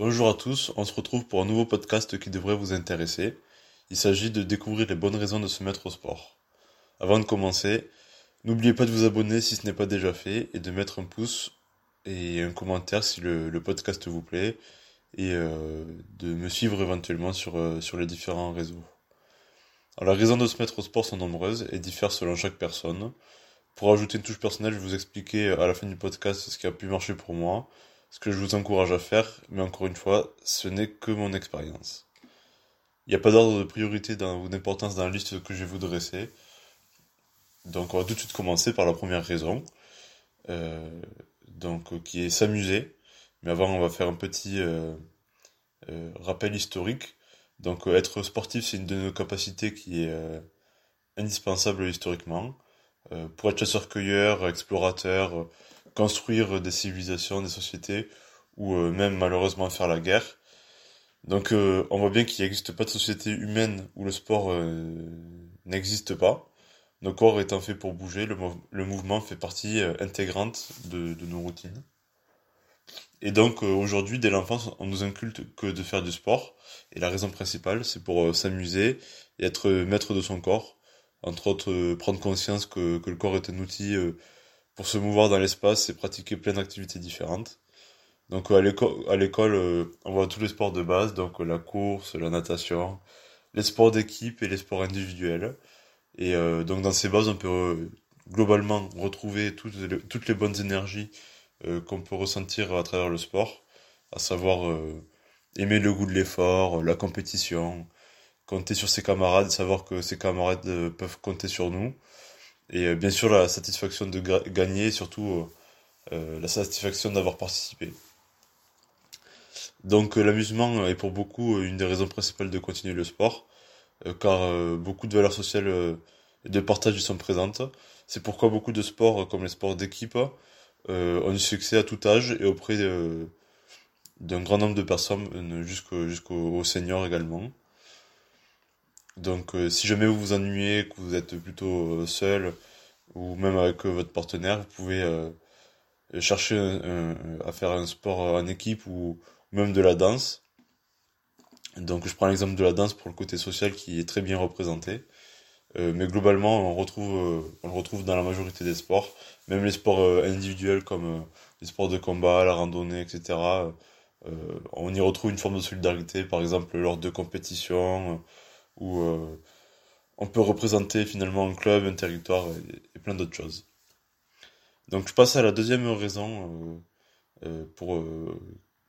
Bonjour à tous, on se retrouve pour un nouveau podcast qui devrait vous intéresser. Il s'agit de découvrir les bonnes raisons de se mettre au sport. Avant de commencer, n'oubliez pas de vous abonner si ce n'est pas déjà fait et de mettre un pouce et un commentaire si le, podcast vous plaît et euh, de me suivre éventuellement sur, euh, sur les différents réseaux. Alors, les raisons de se mettre au sport sont nombreuses et diffèrent selon chaque personne. Pour ajouter une touche personnelle, je vais vous expliquer à la fin du podcast ce qui a pu marcher pour moi ce que je vous encourage à faire, mais encore une fois, ce n'est que mon expérience. Il n'y a pas d'ordre de priorité ou d'importance dans la liste que je vais vous dresser. Donc on va tout de suite commencer par la première raison, euh, donc euh, qui est s'amuser. Mais avant, on va faire un petit euh, rappel historique. Donc être sportif, c'est une de nos capacités qui est indispensable historiquement. pour être chasseur-cueilleur, explorateur, construire des civilisations, des sociétés, ou euh, même malheureusement faire la guerre. Donc euh, on voit bien qu'il n'existe pas de société humaine où le sport euh, n'existe pas. Nos corps étant faits pour bouger, le, mouvement fait partie intégrante de, nos routines. Et donc aujourd'hui, dès l'enfance, on nous inculte que de faire du sport. Et la raison principale, c'est pour s'amuser et être maître de son corps. Entre autres, prendre conscience que, que, le corps est un outil pour se mouvoir dans l'espace et pratiquer plein d'activités différentes. Donc à l'école, euh, on voit tous les sports de base, donc la course, la natation, les sports d'équipe et les sports individuels. Et euh, donc dans ces bases, on peut euh, globalement retrouver toutes les, toutes les bonnes énergies qu'on peut ressentir à travers le sport, à savoir aimer le goût de l'effort, la compétition, compter sur ses camarades, savoir que ses camarades peuvent compter sur nous, et euh, bien sûr, la satisfaction de gagner, surtout euh, euh, la satisfaction d'avoir participé. Donc l'amusement est pour beaucoup une des raisons principales de continuer le sport, car beaucoup de valeurs sociales et de partage y sont présentes. C'est pourquoi beaucoup de sports, comme les sports d'équipe, ont du succès à tout âge et auprès d'un grand nombre de personnes, jusqu'aux seniors également. Donc euh, si jamais vous vous ennuyez, que vous êtes plutôt euh, seul ou même avec euh, votre partenaire, vous pouvez chercher à faire un sport en équipe ou même de la danse. Donc je prends l'exemple de la danse pour le côté social qui est très bien représenté. mais globalement, on, retrouve, on le retrouve dans la majorité des sports, même les sports individuels comme les sports de combat, la randonnée, etc. on y retrouve une forme de solidarité, par exemple lors de compétitions, où euh, on peut représenter finalement un club, un territoire et, plein d'autres choses. Donc je passe à la deuxième raison euh, euh, pour,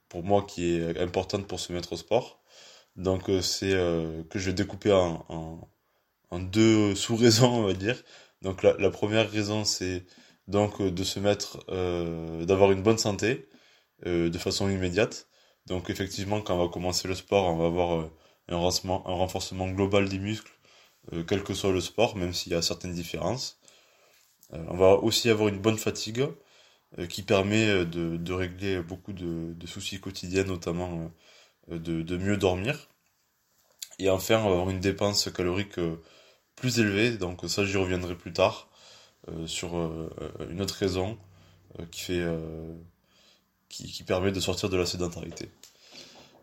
pour moi qui est importante pour se mettre au sport. Donc c'est que je vais découper en, deux sous-raisons, on va dire. Donc la, la première raison, c'est donc de se mettre, d'avoir une bonne santé de façon immédiate. Donc effectivement, quand on va commencer le sport, on va avoir un renforcement, global des muscles, euh, quel que soit le sport, même s'il y a certaines différences. Euh, on va aussi avoir une bonne fatigue euh, qui permet de, régler beaucoup de, soucis quotidiens, notamment de, mieux dormir. Et enfin, avoir une dépense calorique plus élevée, donc ça j'y reviendrai plus tard, sur une autre raison qui, permet de sortir de la sédentarité.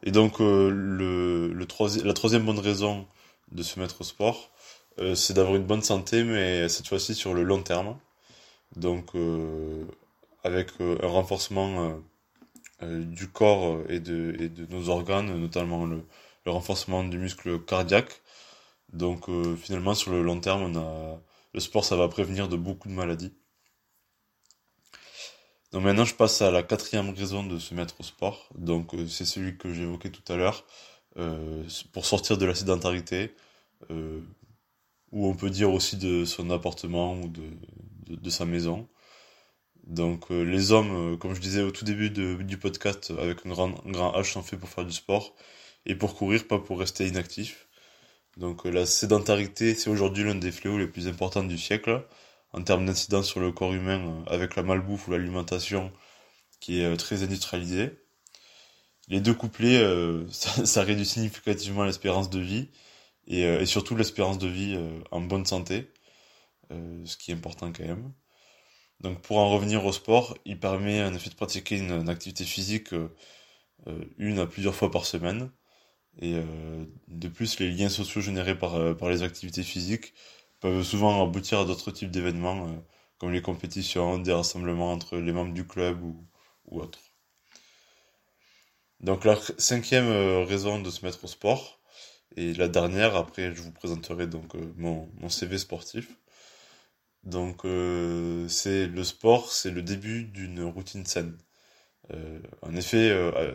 Et donc, euh, le, le la troisième bonne raison de se mettre au sport, euh, c'est d'avoir une bonne santé, mais cette fois-ci sur le long terme. Donc, euh, avec un renforcement du corps et de, et de nos organes, notamment le, le renforcement du muscle cardiaque. Donc, finalement, sur le long terme, on a, le sport, ça va prévenir de beaucoup de maladies. Donc maintenant, je passe à la quatrième raison de se mettre au sport. Donc euh, c'est celui que évoqué tout à l'heure, euh, pour sortir de la sédentarité, euh, ou on peut dire aussi de son appartement ou de, de, sa maison. Donc les hommes, comme je disais au tout début du podcast, avec un grand, un grand H, sont faits pour faire du sport et pour courir, pas pour rester inactif. Donc la sédentarité, c'est aujourd'hui l'un des fléaux les plus importants du siècle en termes d'incidence sur le corps humain euh, avec la malbouffe ou l'alimentation qui est euh, très industrialisée. Les deux couplés, euh, ça, réduit significativement l'espérance de vie et, surtout l'espérance de vie en bonne santé, ce qui est important quand même. Donc pour en revenir au sport, il permet en effet de pratiquer une, activité physique une à plusieurs fois par semaine. Et de plus, les liens sociaux générés par, par les activités physiques peuvent souvent aboutir à d'autres types d'événements, comme les compétitions, des rassemblements entre les membres du club ou, ou autres. Donc la cinquième raison de se mettre au sport, et la dernière, après, je vous présenterai donc euh, mon, mon, CV sportif. Donc, euh, c'est le sport, c'est le début d'une routine saine. Euh, en effet, euh,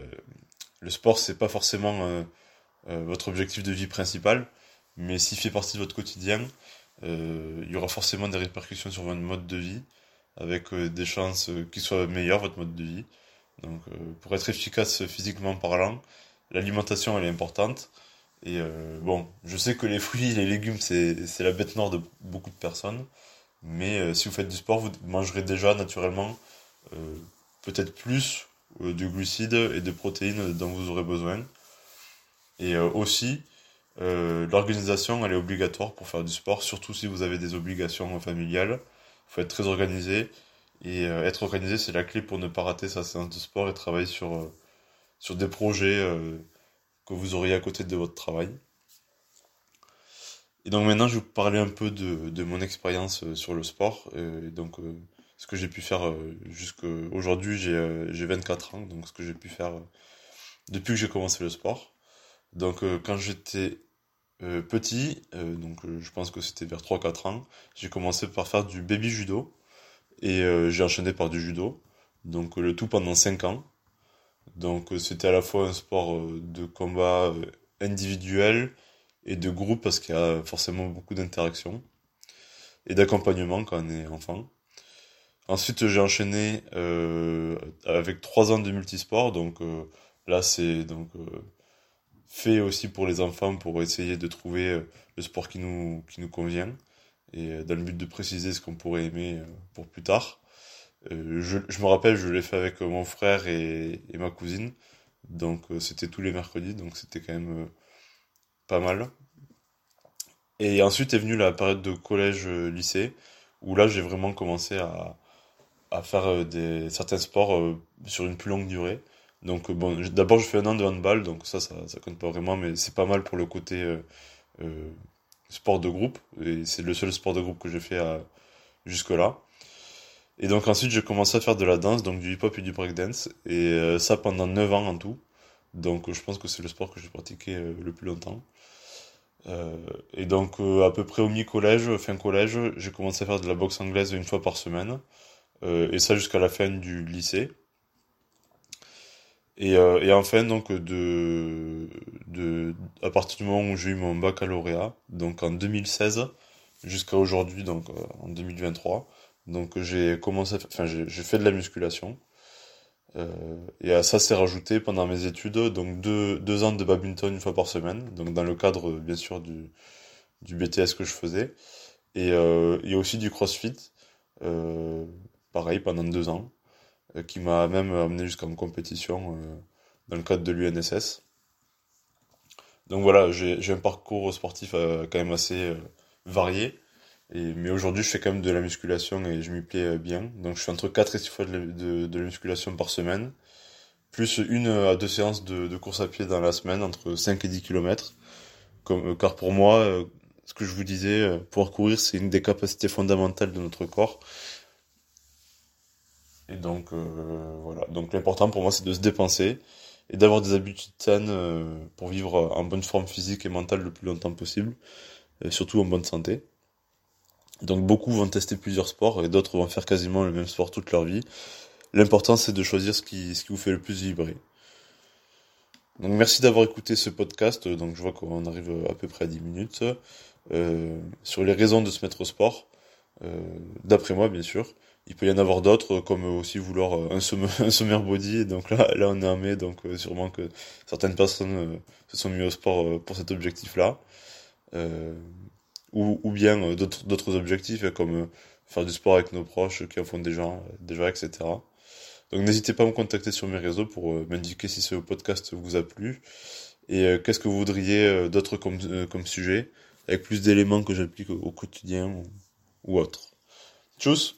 le sport, c'est pas forcément votre objectif de vie principal, mais s'il fait partie de votre quotidien, il y aura forcément des répercussions sur votre mode de vie, avec des chances qu'il soit meilleur, votre mode de vie. Donc, pour être efficace physiquement parlant, l'alimentation, elle est importante. Et euh, bon, je sais que les fruits les légumes, c'est la bête noire de beaucoup de personnes. Mais euh, si vous faites du sport, vous mangerez déjà naturellement euh, peut-être plus de glucides et de protéines dont vous aurez besoin. Et aussi, l'organisation, elle est obligatoire pour faire du sport, surtout si vous avez des obligations familiales. Il faut être très organisé. Et être organisé, c'est la clé pour ne pas rater sa séance de sport et travailler sur, sur des projets que vous auriez à côté de votre travail. Et donc maintenant, je vais vous parler un peu de, de mon expérience euh, sur le sport. Et donc, euh, ce que j'ai pu faire euh, jusqu'à aujourd'hui, j'ai 24 ans, donc ce que j'ai pu faire depuis que j'ai commencé le sport. Donc, quand j'étais petit, donc je pense que c'était vers 3-4 ans, j'ai commencé par faire du baby judo. Et j'ai enchaîné par du judo. Donc, le tout pendant 5 ans. Donc euh, c'était à la fois un sport euh, de combat euh, individuel et de groupe parce qu'il y a forcément beaucoup d'interactions et d'accompagnement quand on est enfant. Ensuite j'ai enchaîné avec trois ans de multisport, donc là c'est donc fait aussi pour les enfants pour essayer de trouver le sport qui nous, qui nous convient et dans le but de préciser ce qu'on pourrait aimer pour plus tard. Euh, je, je, me rappelle, je l'ai fait avec mon frère et, et ma cousine. Donc euh, c'était tous les mercredis, donc c'était quand même euh, pas mal. Et ensuite est venue la période de collège-lycée, où là j'ai vraiment commencé à, à faire des, certains sports sur une plus longue durée. Donc bon, d'abord je fais un an de handball, donc ça, ça, compte pas vraiment, mais c'est pas mal pour le côté euh, sport de groupe. Et c'est le seul sport de groupe que j'ai fait jusque-là. Et donc ensuite j'ai commencé à faire de la danse, donc du hip-hop et du breakdance, et euh, ça pendant 9 ans en tout. Donc je pense que c'est le sport que j'ai pratiqué euh, le plus longtemps. Euh, et donc à peu près au mi-collège, fin collège, j'ai commencé à faire de la boxe anglaise une fois par semaine, et ça jusqu'à la fin du lycée. Et, et enfin donc de, de à partir du moment où j'ai eu mon baccalauréat, donc en 2016 jusqu'à aujourd'hui, donc en 2023 donc j'ai commencé, enfin j'ai fait de la musculation. Euh, et à ça s'est rajouté pendant mes études donc deux, deux ans de badminton une fois par semaine, donc dans le cadre bien sûr du, du BTS que je faisais, et, euh, et aussi du CrossFit, euh, pareil pendant deux ans, euh, qui m'a même amené jusqu'en compétition euh, dans le cadre de l'UNSS. Donc voilà, j'ai un parcours sportif quand même assez varié. Et, mais aujourd'hui, je fais quand même de la musculation et je m'y plais euh, bien. Donc, je fais entre 4 et 6 fois de, de, la musculation par semaine. Plus une à deux séances de, de, course à pied dans la semaine, entre 5 et 10 km. Euh, car pour moi, euh, ce que je vous disais, pouvoir courir, c'est une des capacités fondamentales de notre corps. Et donc, euh, voilà. Donc, l'important pour moi, c'est de se dépenser et d'avoir des habitudes saines pour vivre en bonne forme physique et mentale le plus longtemps possible, surtout en bonne santé. Donc beaucoup vont tester plusieurs sports et d'autres vont faire quasiment le même sport toute leur vie. L'important c'est de choisir ce qui, ce qui vous fait le plus vibrer. Donc merci d'avoir écouté ce podcast. Donc je vois qu'on arrive à peu près à 10 minutes. Euh, sur les raisons de se mettre au sport. Euh, D'après moi bien sûr. Il peut y en avoir d'autres, comme aussi vouloir un, summer, un summer body. Donc là, là on est en mai, donc euh, sûrement que certaines personnes euh, se sont mis au sport euh, pour cet objectif-là. Euh, ou, ou bien euh, d'autres objectifs comme euh, faire du sport avec nos proches qui en font déjà, déjà etc. Donc n'hésitez pas à me contacter sur mes réseaux pour euh, m'indiquer si ce podcast vous a plu et qu'est-ce que vous voudriez d'autre comme, comme sujet avec plus d'éléments que j'applique au, quotidien ou, ou autre. Tchuss